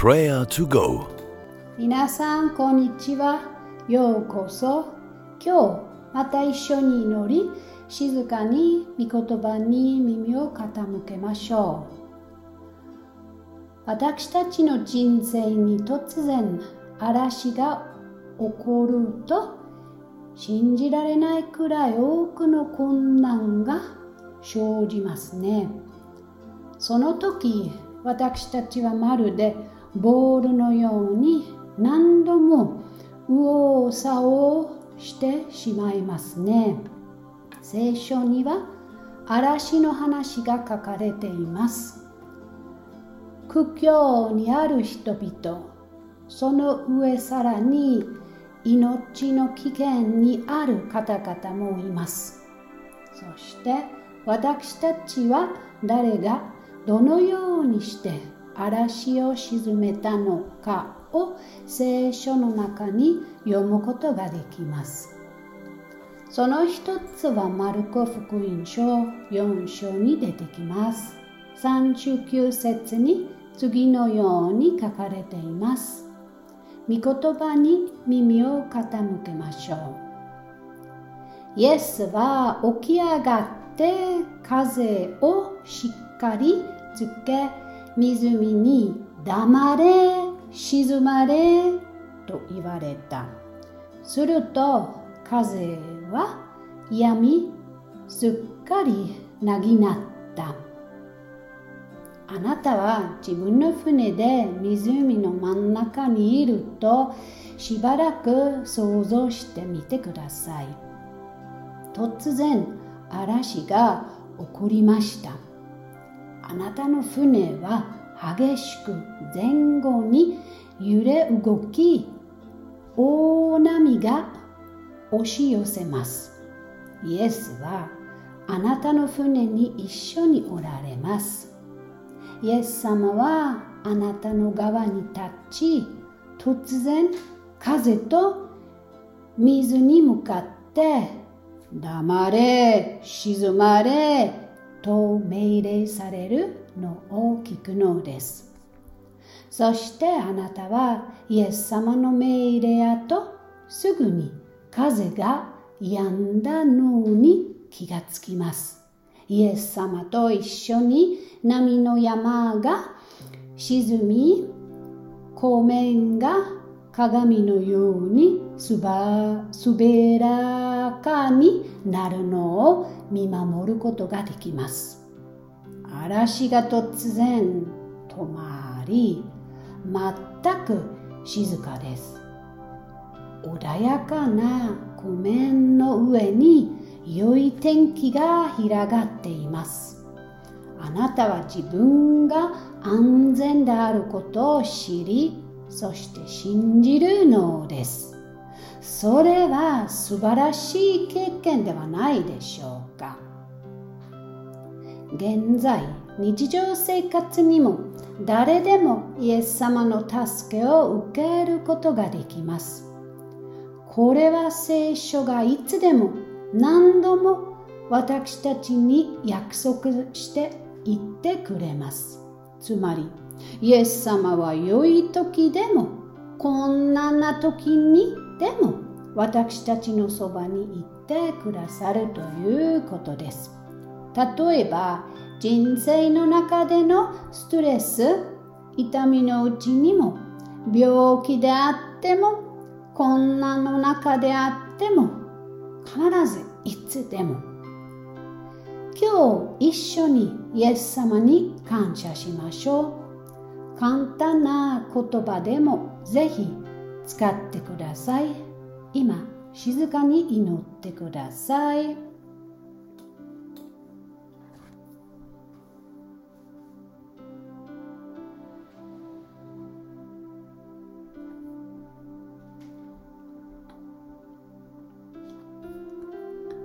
Prayer to Go. 皆さんこんにちは。ようこそ。今日また一緒に祈り静かに御言葉に耳を傾けましょう。私たちの人生に突然嵐が起こると信じられないくらい多くの困難が生じますね。その時私たちはまるでボールのように何度も右往左往してしまいますね。聖書には嵐の話が書かれています。苦境にある人々その上さらに命の危険にある方々もいます。そして私たちは誰がどのようにして嵐を鎮めたのかを聖書の中に読むことができます。その一つはマルコ福音書4章に出てきます。39節に次のように書かれています。御言葉に耳を傾けましょう。イエスは起き上がって風をしっかりつけ湖に黙れ静まれと言われた。すると風はやみすっかりなぎなった。あなたは自分の船で湖の真ん中にいるとしばらく想像してみてください。突然嵐が起こりました。あなたの船は激しく前後に揺れ動き大波が押し寄せます。イエスはあなたの船に一緒におられます。イエス様はあなたの側に立ち突然風と水に向かって黙れ静まれと命令されるのを聞くのです。そしてあなたはイエス様の命令後すぐに風が止んだのに気がつきます。イエス様と一緒に波の山が沈み、湖面が鏡のようにすば滑らかになるのを見守ることができます。嵐が突然止まり、全く静かです。穏やかな湖面の上に良い天気が広がっています。あなたは自分が安全であることを知り、そして信じるのです。それは素晴らしい経験ではないでしょうか。現在、日常生活にも誰でもイエス様の助けを受けることができます。これは聖書がいつでも何度も私たちに約束して言ってくれます。つまり、イエス様は良い時でも困難な時にでも私たちのそばにいてくださるということです。例えば人生の中でのストレス、痛みのうちにも病気であっても困難の中であっても必ずいつでも今日一緒にイエス様に感謝しましょう。簡単な言葉でもぜひ使ってください。今、静かに祈ってください。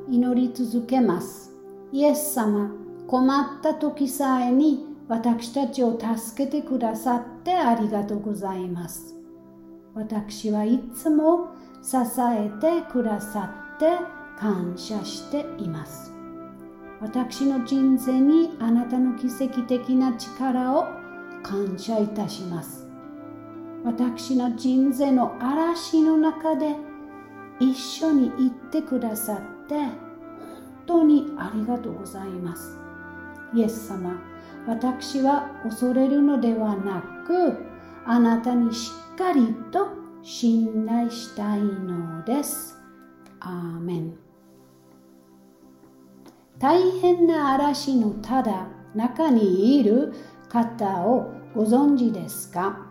祈り続けます。イエス様、困った時さえに私たちを助けてくださってありがとうございます。私はいつも支えてくださって感謝しています。私の人生にあなたの奇跡的な力を感謝いたします。私の人生の嵐の中で一緒に行ってくださって本当にありがとうございます。イエス様、私は恐れるのではなくあなたにしっかりと信頼したいのです。アーメン。大変な嵐のただ中にいる方をご存知ですか？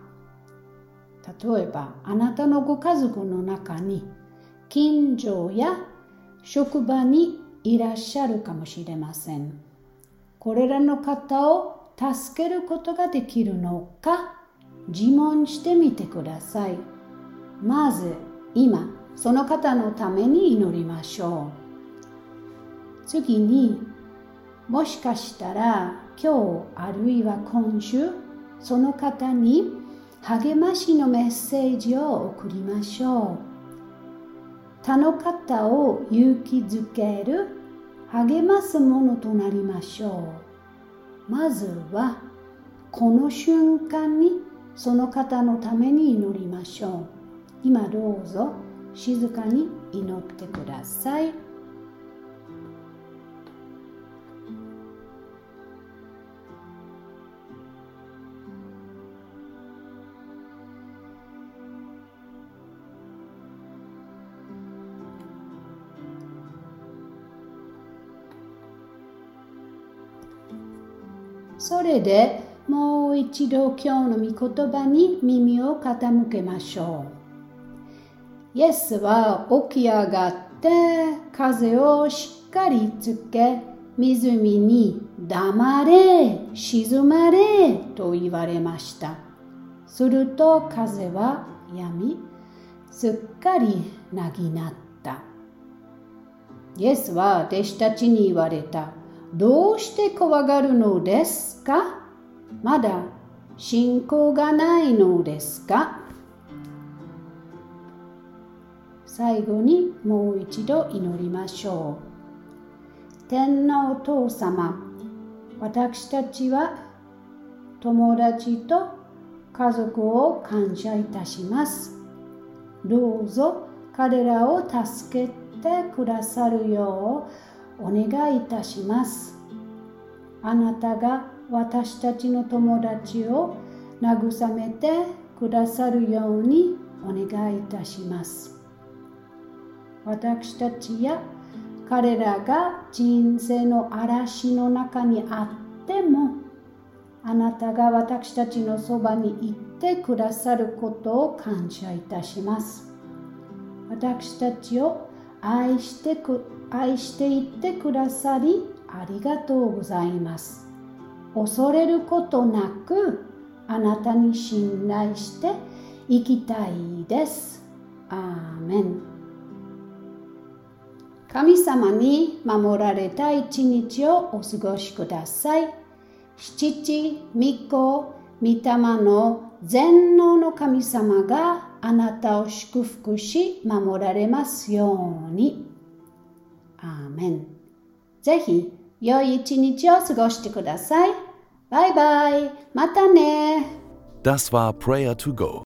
例えばあなたのご家族の中に近所や職場にいらっしゃるかもしれません。これらの方を助けることができるのか自問してみてください。まず今その方のために祈りましょう。次にもしかしたら今日あるいは今週その方に励ましのメッセージを送りましょう。他の方を勇気づける励ますものとなりましょう。まずはこの瞬間にその方のために祈りましょう。今どうぞ静かに祈ってください。それでもう一度今日の御言葉に耳を傾けましょう。イエスは起き上がって風をしっかりつけ湖に黙れ沈まれと言われました。すると風はやみすっかりなぎなった。イエスは弟子たちに言われた。どうして怖がるのですか？まだ信仰がないのですか？最後にもう一度祈りましょう。天皇父様、私たちは友達と家族を感謝いたします。どうぞ彼らを助けてくださるようお願いいたします。あなたが私たちの友達を慰めてくださるようにお願いいたします。私たちや彼らが人生の嵐の中にあってもあなたが私たちのそばに行ってくださることを感謝いたします。私たちを愛してく愛していってくださりありがとうございます。恐れることなくあなたに信頼して生きたいです。アーメン。神様に守られた一日をお過ごしください。七、御子、御霊の全能の神様があなたを祝福し守られますように。アーメン。ぜひ、良い一日を過ごしてください。バイバイ。またね。Das war Prayer to Go.